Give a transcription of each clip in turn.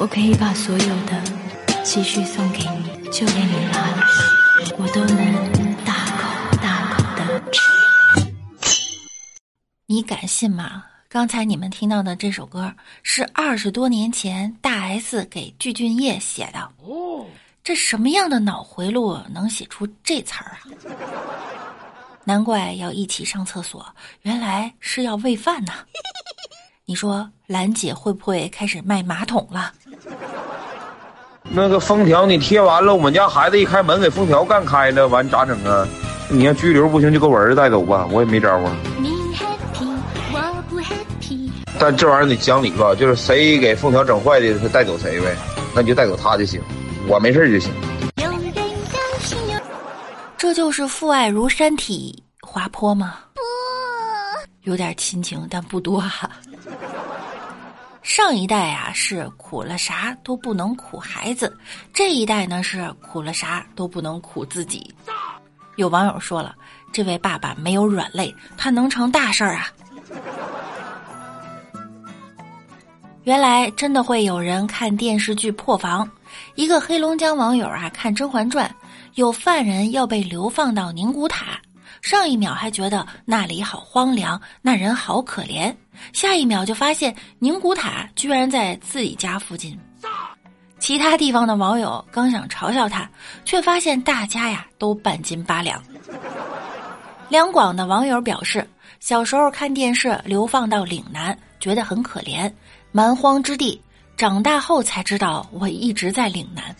我可以把所有的积蓄送给你，就连你拉了屎，我都能大口大口的吃。你敢信吗？刚才你们听到的这首歌是二十多年前大 S 给具俊晔写的。哦，这什么样的脑回路能写出这词儿啊？难怪要一起上厕所，原来是要喂饭呢。你说兰姐会不会开始卖马桶了？那个封条你贴完了，我们家孩子一开门给封条干开了，完咋整啊？你要拘留不行，就给我儿子带走吧，我也没招啊。你 happy，我不 happy。但这玩意儿得讲理吧，就是谁给封条整坏的，他带走谁呗，那你就带走他就行，我没事就行。这就是父爱如山体滑坡吗？有点亲情，但不多哈、上一代啊是苦了啥都不能苦孩子，这一代呢是苦了啥都不能苦自己。有网友说了，这位爸爸没有软肋，他能成大事儿啊！原来真的会有人看电视剧破防。一个黑龙江网友啊看《甄嬛传》，有犯人要被流放到宁古塔，上一秒还觉得那里好荒凉，那人好可怜，下一秒就发现宁古塔居然在自己家附近。其他地方的网友刚想嘲笑他，却发现大家呀都半斤八两。两广的网友表示，小时候看电视流放到岭南，觉得很可怜，蛮荒之地。长大后才知道，我一直在岭南。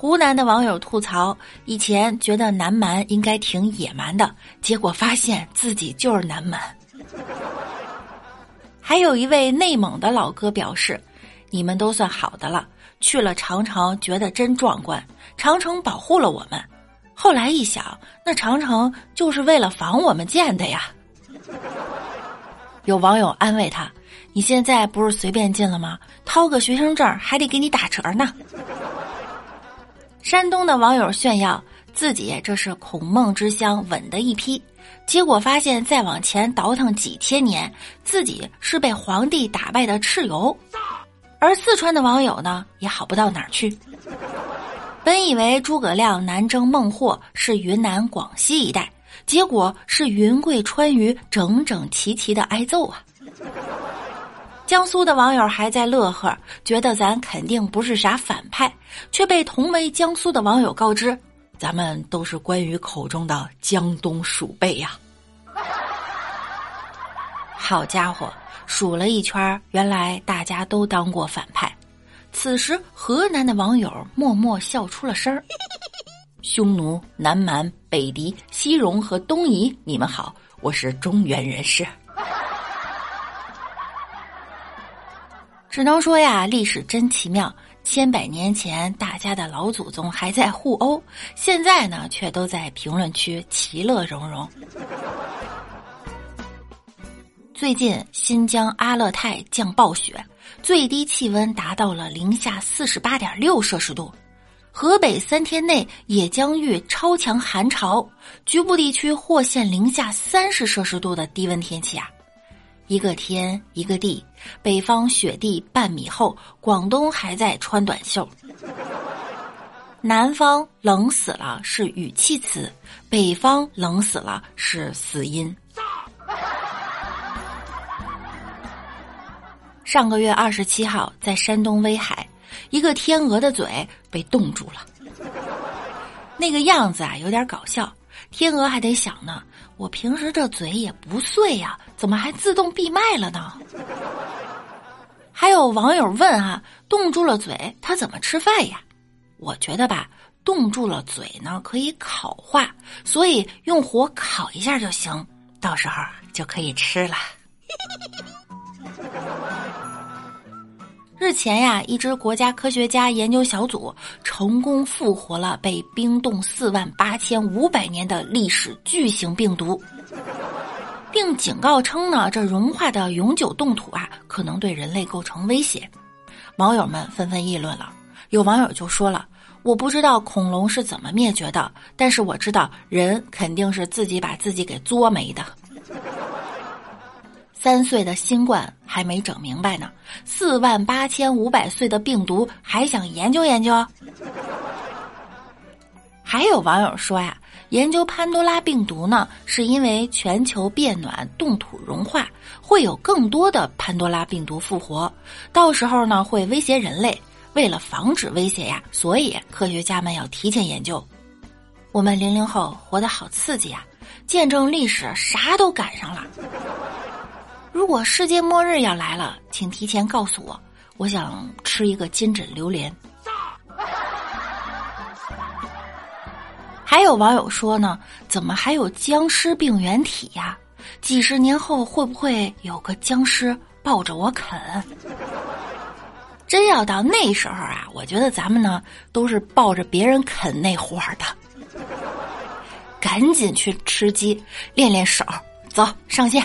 湖南的网友吐槽，以前觉得南蛮应该挺野蛮的，结果发现自己就是南蛮。还有一位内蒙的老哥表示，你们都算好的了，去了长城觉得真壮观，长城保护了我们。后来一想，那长城就是为了防我们建的呀。有网友安慰他：“你现在不是随便进了吗？掏个学生证还得给你打折呢。”山东的网友炫耀自己这是孔孟之乡稳的一批，结果发现再往前倒腾几千年，自己是被皇帝打败的蚩尤。而四川的网友呢，也好不到哪儿去。本以为诸葛亮南征孟获是云南、广西一带，结果是云贵川渝整整齐齐的挨揍啊！江苏的网友还在乐呵，觉得咱肯定不是啥反派，却被同为江苏的网友告知，咱们都是关羽口中的江东鼠辈呀！好家伙，数了一圈，原来大家都当过反派。此时，河南的网友默默笑出了声儿。匈奴、南蛮、北狄、西戎和东夷，你们好，我是中原人士。只能说呀，历史真奇妙。千百年前，大家的老祖宗还在互殴，现在呢，却都在评论区其乐融融。最近，新疆阿勒泰降暴雪，最低气温达到了零下四十八点六摄氏度。河北三天内也将遇超强寒潮，局部地区或现零下三十摄氏度的低温天气啊！一个天一个地，北方雪地半米厚，广东还在穿短袖；南方冷死了是语气词，北方冷死了是死音。上个月二十七号，在山东威海，一个天鹅的嘴被冻住了，那个样子啊，有点搞笑。天鹅还得想呢，我平时这嘴也不碎呀，怎么还自动闭麦了呢？还有网友问啊，冻住了嘴，它怎么吃饭呀？我觉得吧，冻住了嘴呢，可以烤化，所以用火烤一下就行，到时候就可以吃了。日前呀，一支国家科学家研究小组成功复活了被冰冻四万八千五百年的历史巨型病毒，并警告称呢，这融化的永久冻土啊，可能对人类构成威胁。网友们纷纷议论了，有网友就说了：“我不知道恐龙是怎么灭绝的，但是我知道人肯定是自己把自己给作没的。”三岁的新冠还没整明白呢，四万八千五百岁的病毒还想研究研究。还有网友说呀，研究潘多拉病毒呢，是因为全球变暖、冻土融化，会有更多的潘多拉病毒复活，到时候呢会威胁人类。为了防止威胁呀，所以科学家们要提前研究。我们零零后活得好刺激啊，见证历史，啥都赶上了。如果世界末日要来了，请提前告诉我，我想吃一个金枕榴莲。还有网友说呢，怎么还有僵尸病原体呀？几十年后会不会有个僵尸抱着我啃？真要到那时候啊，我觉得咱们呢都是抱着别人啃那伙的，赶紧去吃鸡练练手，走上线。